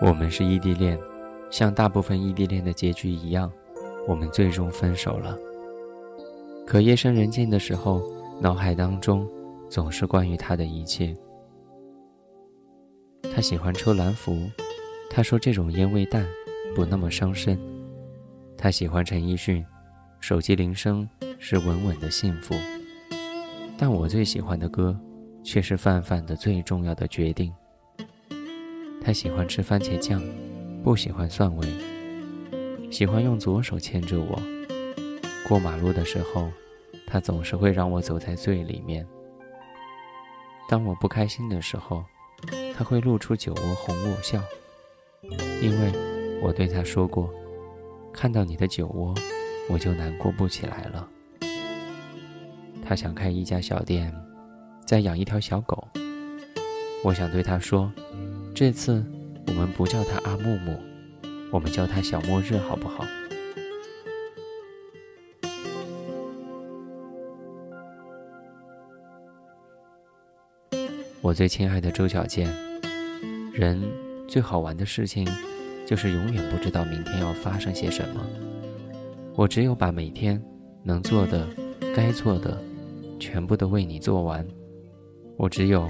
我们是异地恋，像大部分异地恋的结局一样，我们最终分手了。可夜深人静的时候，脑海当中总是关于他的一切。他喜欢抽蓝福，他说这种烟味淡，不那么伤身。他喜欢陈奕迅，手机铃声是稳稳的幸福。但我最喜欢的歌，却是范范的最重要的决定。他喜欢吃番茄酱，不喜欢蒜味。喜欢用左手牵着我，过马路的时候，他总是会让我走在最里面。当我不开心的时候，他会露出酒窝哄我笑，因为我对他说过，看到你的酒窝，我就难过不起来了。他想开一家小店，再养一条小狗。我想对他说，这次我们不叫他阿木木，我们叫他小末日，好不好？我最亲爱的周小健，人最好玩的事情，就是永远不知道明天要发生些什么。我只有把每天能做的、该做的。全部都为你做完，我只有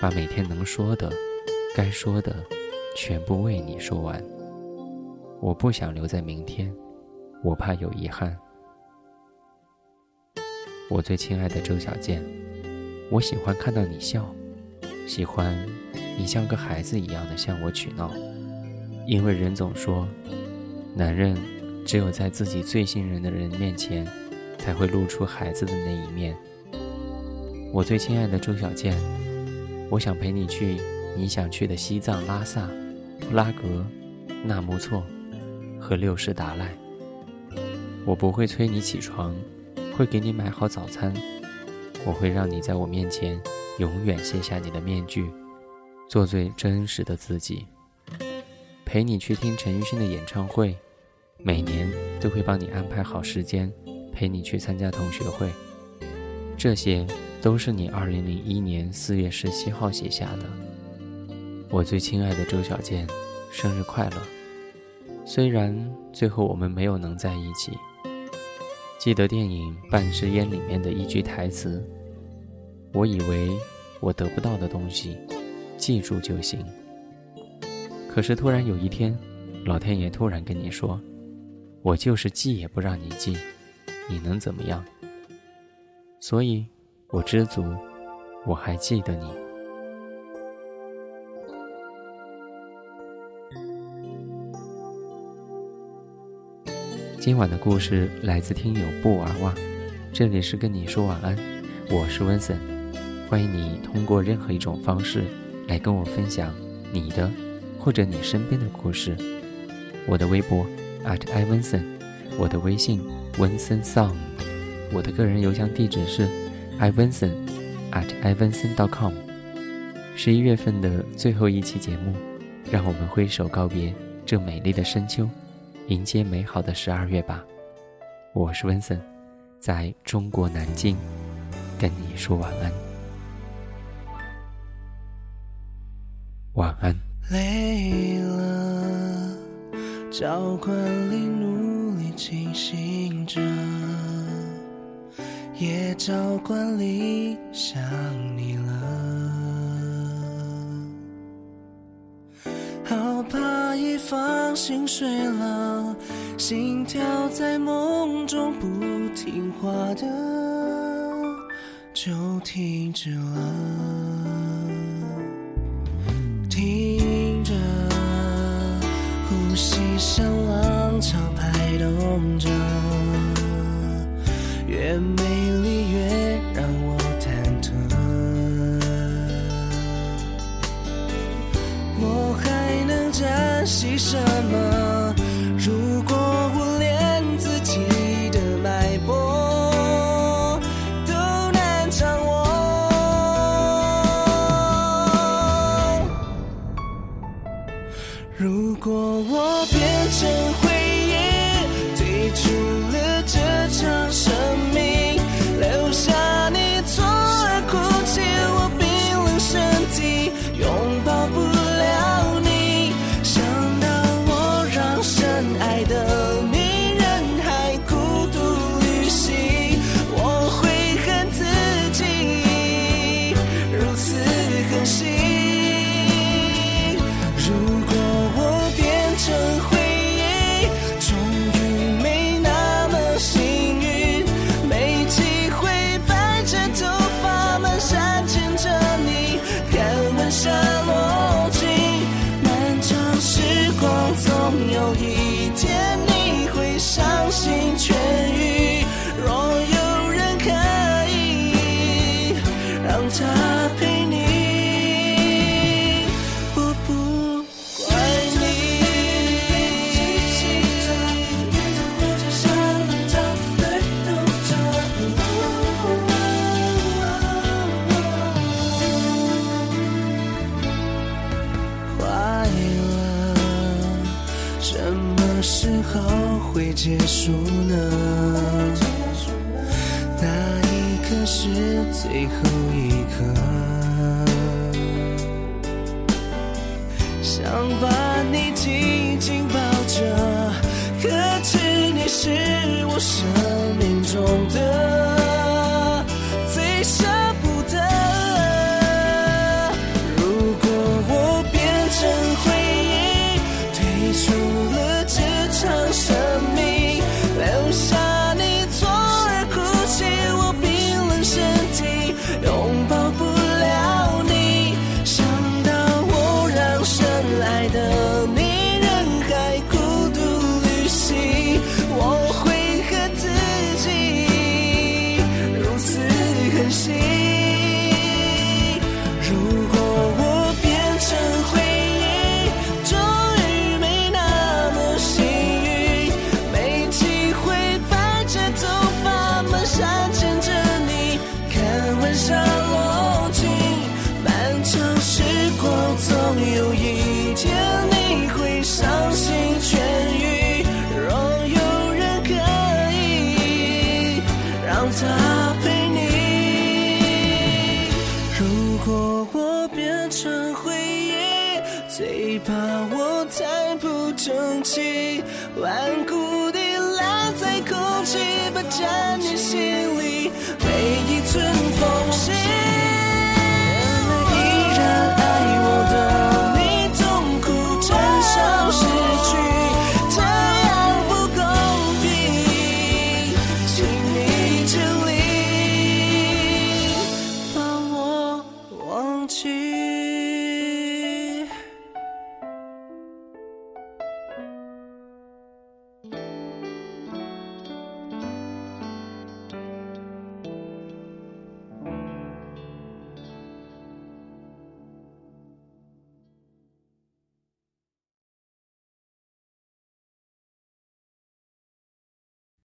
把每天能说的、该说的，全部为你说完。我不想留在明天，我怕有遗憾。我最亲爱的周小健，我喜欢看到你笑，喜欢你像个孩子一样的向我取闹，因为人总说，男人只有在自己最信任的人面前，才会露出孩子的那一面。我最亲爱的周小健，我想陪你去你想去的西藏、拉萨、布拉格、纳木错和六世达赖。我不会催你起床，会给你买好早餐。我会让你在我面前永远卸下你的面具，做最真实的自己。陪你去听陈奕迅的演唱会，每年都会帮你安排好时间，陪你去参加同学会。这些。都是你二零零一年四月十七号写下的。我最亲爱的周小健，生日快乐！虽然最后我们没有能在一起，记得电影《半支烟》里面的一句台词：“我以为我得不到的东西，记住就行。可是突然有一天，老天爷突然跟你说：‘我就是记也不让你记，你能怎么样？’所以。”我知足，我还记得你。今晚的故事来自听友布娃娃，这里是跟你说晚安，我是温森，欢迎你通过任何一种方式来跟我分享你的或者你身边的故事。我的微博 at i 温森，我的微信温森 song，我的个人邮箱地址是。ivanson at ivanson dot com，十一月份的最后一期节目，让我们挥手告别这美丽的深秋，迎接美好的十二月吧。我是温森，在中国南京跟你说晚安，晚安。累了，教官里努力清醒着。也照惯例想你了，放心睡了，心跳在梦中不听话的就停止了，听着呼吸像浪潮拍动着。越惜什么？如果我连自己的脉搏都难掌握，如果我变成回忆，退出。可是最后一刻想把你紧紧抱着可知你是我生命中的一天你会伤心痊愈，若有人可以让他陪你。如果我变成回忆，最怕我太不争气，顽固地赖在空气，不占你心里每一寸风。